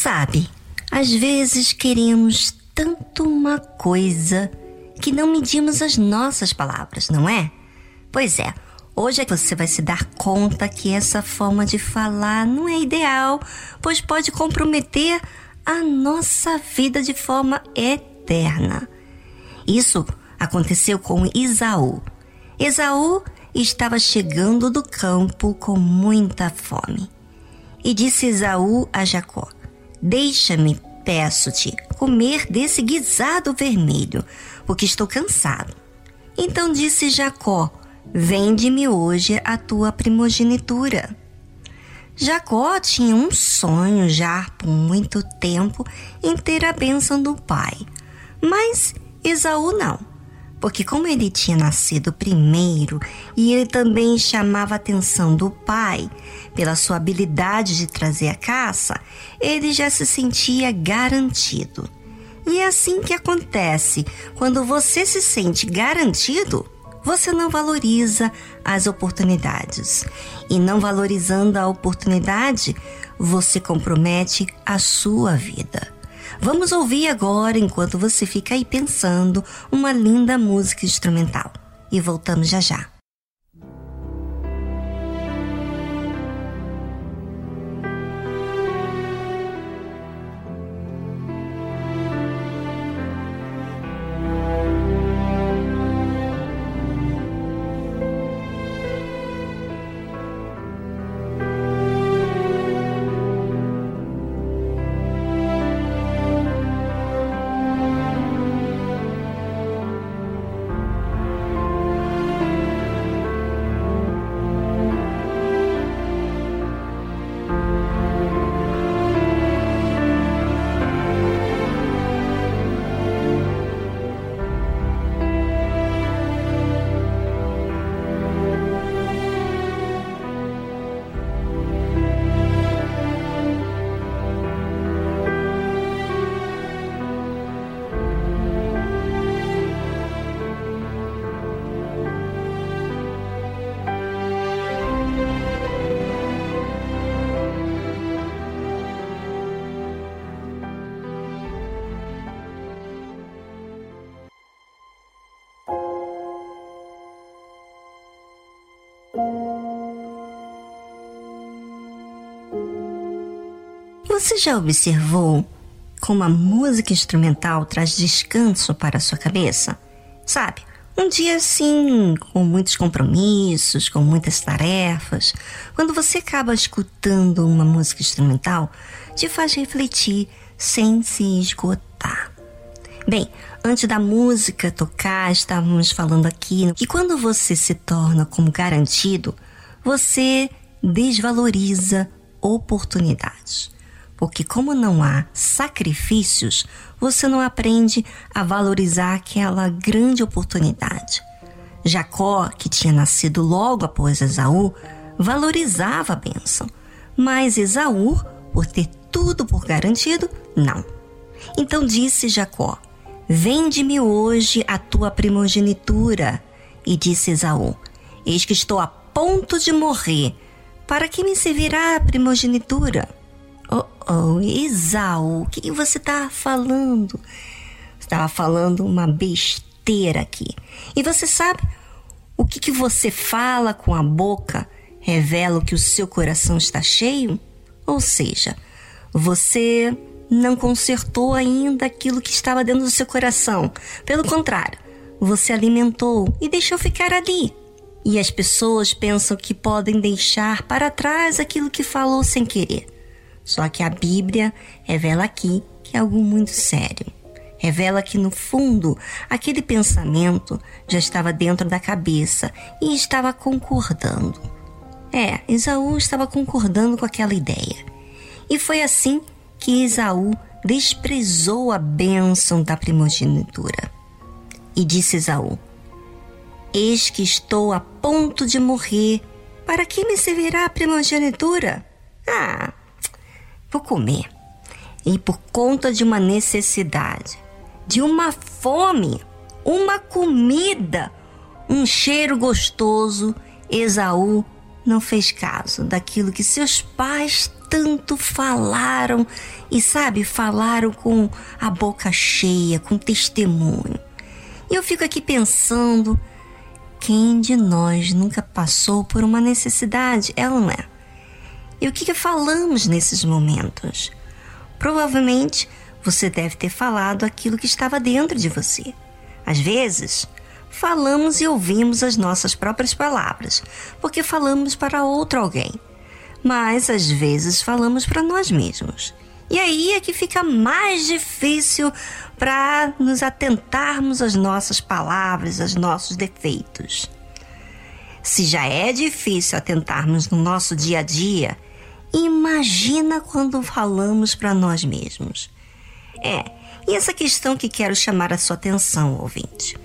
Sabe, às vezes queremos tanto uma coisa que não medimos as nossas palavras, não é? Pois é, hoje você vai se dar conta que essa forma de falar não é ideal, pois pode comprometer a nossa vida de forma eterna. Isso aconteceu com Isaú. Esaú estava chegando do campo com muita fome. E disse Esaú a Jacó: Deixa-me, peço-te, comer desse guisado vermelho, porque estou cansado. Então disse Jacó: Vende-me hoje a tua primogenitura. Jacó tinha um sonho já por muito tempo em ter a bênção do pai, mas Esaú não porque como ele tinha nascido primeiro e ele também chamava a atenção do pai pela sua habilidade de trazer a caça, ele já se sentia garantido. E é assim que acontece quando você se sente garantido. Você não valoriza as oportunidades. E não valorizando a oportunidade, você compromete a sua vida. Vamos ouvir agora, enquanto você fica aí pensando, uma linda música instrumental. E voltamos já já. Você já observou como a música instrumental traz descanso para a sua cabeça? Sabe, um dia assim, com muitos compromissos, com muitas tarefas, quando você acaba escutando uma música instrumental, te faz refletir sem se esgotar. Bem, antes da música tocar, estávamos falando aqui que quando você se torna como garantido, você desvaloriza oportunidades porque, como não há sacrifícios, você não aprende a valorizar aquela grande oportunidade. Jacó, que tinha nascido logo após Esaú, valorizava a bênção, mas Esaú, por ter tudo por garantido, não. Então disse Jacó: Vende-me hoje a tua primogenitura. E disse Esaú: Eis que estou a ponto de morrer. Para que me servirá a primogenitura? Oh, oh, Esaú, o que você tá falando? Estava falando uma besteira aqui. E você sabe o que, que você fala com a boca revela o que o seu coração está cheio? Ou seja, você não consertou ainda aquilo que estava dentro do seu coração. Pelo contrário, você alimentou e deixou ficar ali. E as pessoas pensam que podem deixar para trás aquilo que falou sem querer. Só que a Bíblia revela aqui que é algo muito sério. Revela que no fundo aquele pensamento já estava dentro da cabeça e estava concordando. É, Esaú estava concordando com aquela ideia. E foi assim que Esaú desprezou a bênção da primogenitura. E disse Esaú: Eis que estou a ponto de morrer. Para que me servirá a primogenitura? Ah, Vou comer. E por conta de uma necessidade, de uma fome, uma comida, um cheiro gostoso, Esaú não fez caso daquilo que seus pais tanto falaram e sabe, falaram com a boca cheia, com testemunho. E eu fico aqui pensando, quem de nós nunca passou por uma necessidade, ou não é? E o que, que falamos nesses momentos? Provavelmente você deve ter falado aquilo que estava dentro de você. Às vezes, falamos e ouvimos as nossas próprias palavras, porque falamos para outro alguém. Mas às vezes falamos para nós mesmos. E aí é que fica mais difícil para nos atentarmos às nossas palavras, aos nossos defeitos. Se já é difícil atentarmos no nosso dia a dia, imagina quando falamos para nós mesmos. É, e essa questão que quero chamar a sua atenção, ouvinte.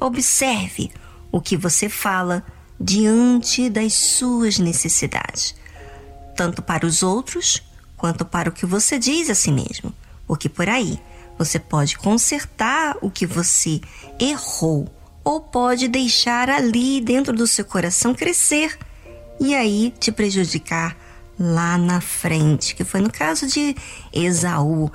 Observe o que você fala diante das suas necessidades, tanto para os outros quanto para o que você diz a si mesmo, porque por aí você pode consertar o que você errou ou pode deixar ali dentro do seu coração crescer e aí te prejudicar lá na frente, que foi no caso de Esaú.